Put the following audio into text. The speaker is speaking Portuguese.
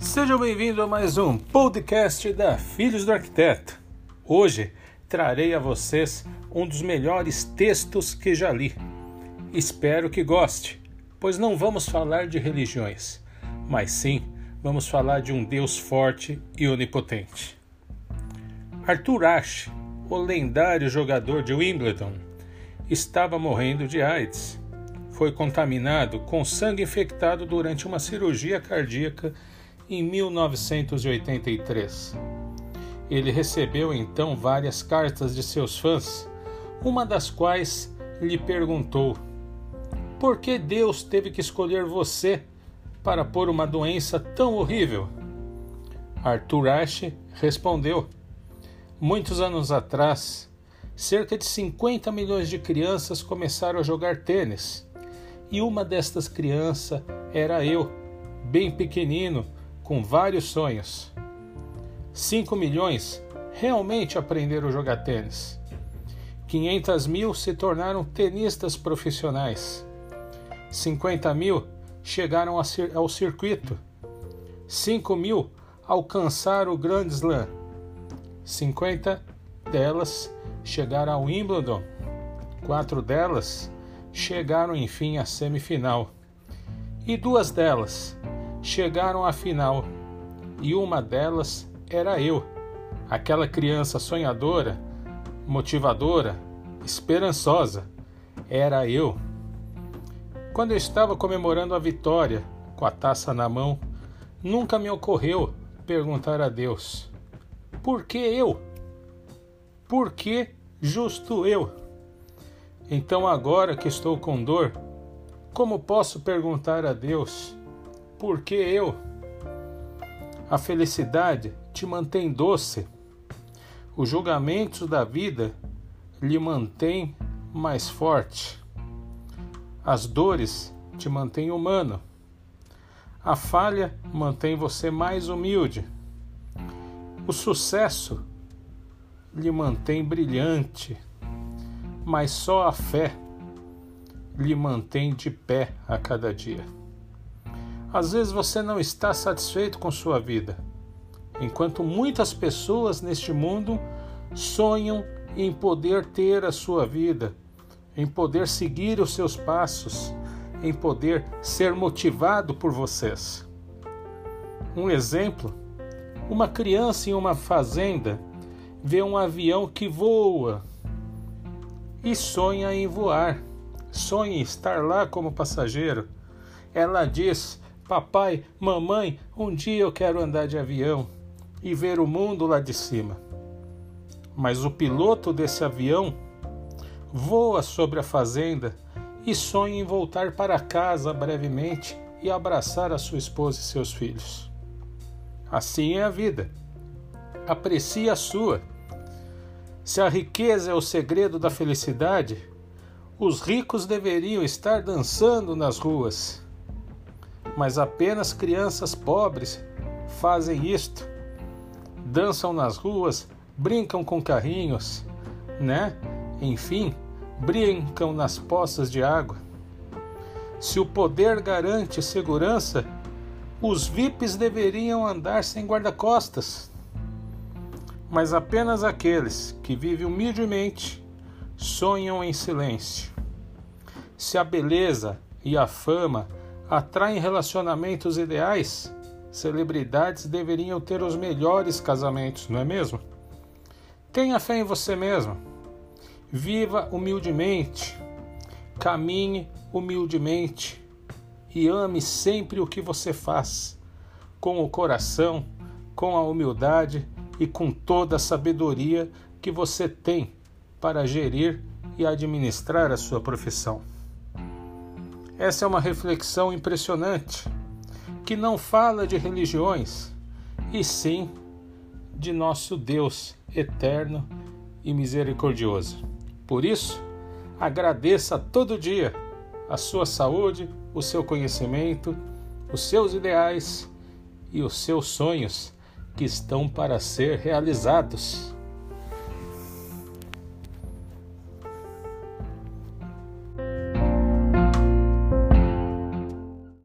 Seja bem-vindo a mais um podcast da Filhos do Arquiteto. Hoje trarei a vocês um dos melhores textos que já li. Espero que goste, pois não vamos falar de religiões, mas sim vamos falar de um Deus forte e onipotente. Arthur Ashe, o lendário jogador de Wimbledon, estava morrendo de AIDS. Foi contaminado com sangue infectado durante uma cirurgia cardíaca em 1983. Ele recebeu então várias cartas de seus fãs, uma das quais lhe perguntou: Por que Deus teve que escolher você para pôr uma doença tão horrível? Arthur Ashe respondeu: Muitos anos atrás, cerca de 50 milhões de crianças começaram a jogar tênis. E uma destas crianças era eu, bem pequenino, com vários sonhos. 5 milhões realmente aprenderam a jogar tênis. 500 mil se tornaram tenistas profissionais. 50 mil chegaram ao circuito. 5 mil alcançaram o Grand Slam. 50 delas chegaram ao Wimbledon. Quatro delas chegaram enfim à semifinal. E duas delas chegaram à final, e uma delas era eu, aquela criança sonhadora, motivadora, esperançosa. Era eu. Quando eu estava comemorando a vitória, com a taça na mão, nunca me ocorreu perguntar a Deus: por que eu? Por que justo eu? Então, agora que estou com dor, como posso perguntar a Deus porque eu. A felicidade te mantém doce. Os julgamentos da vida lhe mantêm mais forte. As dores te mantêm humano. A falha mantém você mais humilde. O sucesso lhe mantém brilhante, mas só a fé lhe mantém de pé a cada dia. Às vezes você não está satisfeito com sua vida, enquanto muitas pessoas neste mundo sonham em poder ter a sua vida, em poder seguir os seus passos, em poder ser motivado por vocês. Um exemplo: uma criança em uma fazenda vê um avião que voa e sonha em voar, sonha em estar lá como passageiro. Ela diz: Papai, mamãe, um dia eu quero andar de avião e ver o mundo lá de cima. Mas o piloto desse avião voa sobre a fazenda e sonha em voltar para casa brevemente e abraçar a sua esposa e seus filhos. Assim é a vida. Aprecie a sua. Se a riqueza é o segredo da felicidade, os ricos deveriam estar dançando nas ruas mas apenas crianças pobres fazem isto. Dançam nas ruas, brincam com carrinhos, né? Enfim, brincam nas poças de água. Se o poder garante segurança, os VIPs deveriam andar sem guarda-costas. Mas apenas aqueles que vivem humildemente sonham em silêncio. Se a beleza e a fama atraem relacionamentos ideais, celebridades deveriam ter os melhores casamentos, não é mesmo? Tenha fé em você mesmo. Viva humildemente. Caminhe humildemente. E ame sempre o que você faz, com o coração, com a humildade e com toda a sabedoria que você tem para gerir e administrar a sua profissão. Essa é uma reflexão impressionante que não fala de religiões, e sim de nosso Deus eterno e misericordioso. Por isso, agradeça todo dia a sua saúde, o seu conhecimento, os seus ideais e os seus sonhos que estão para ser realizados.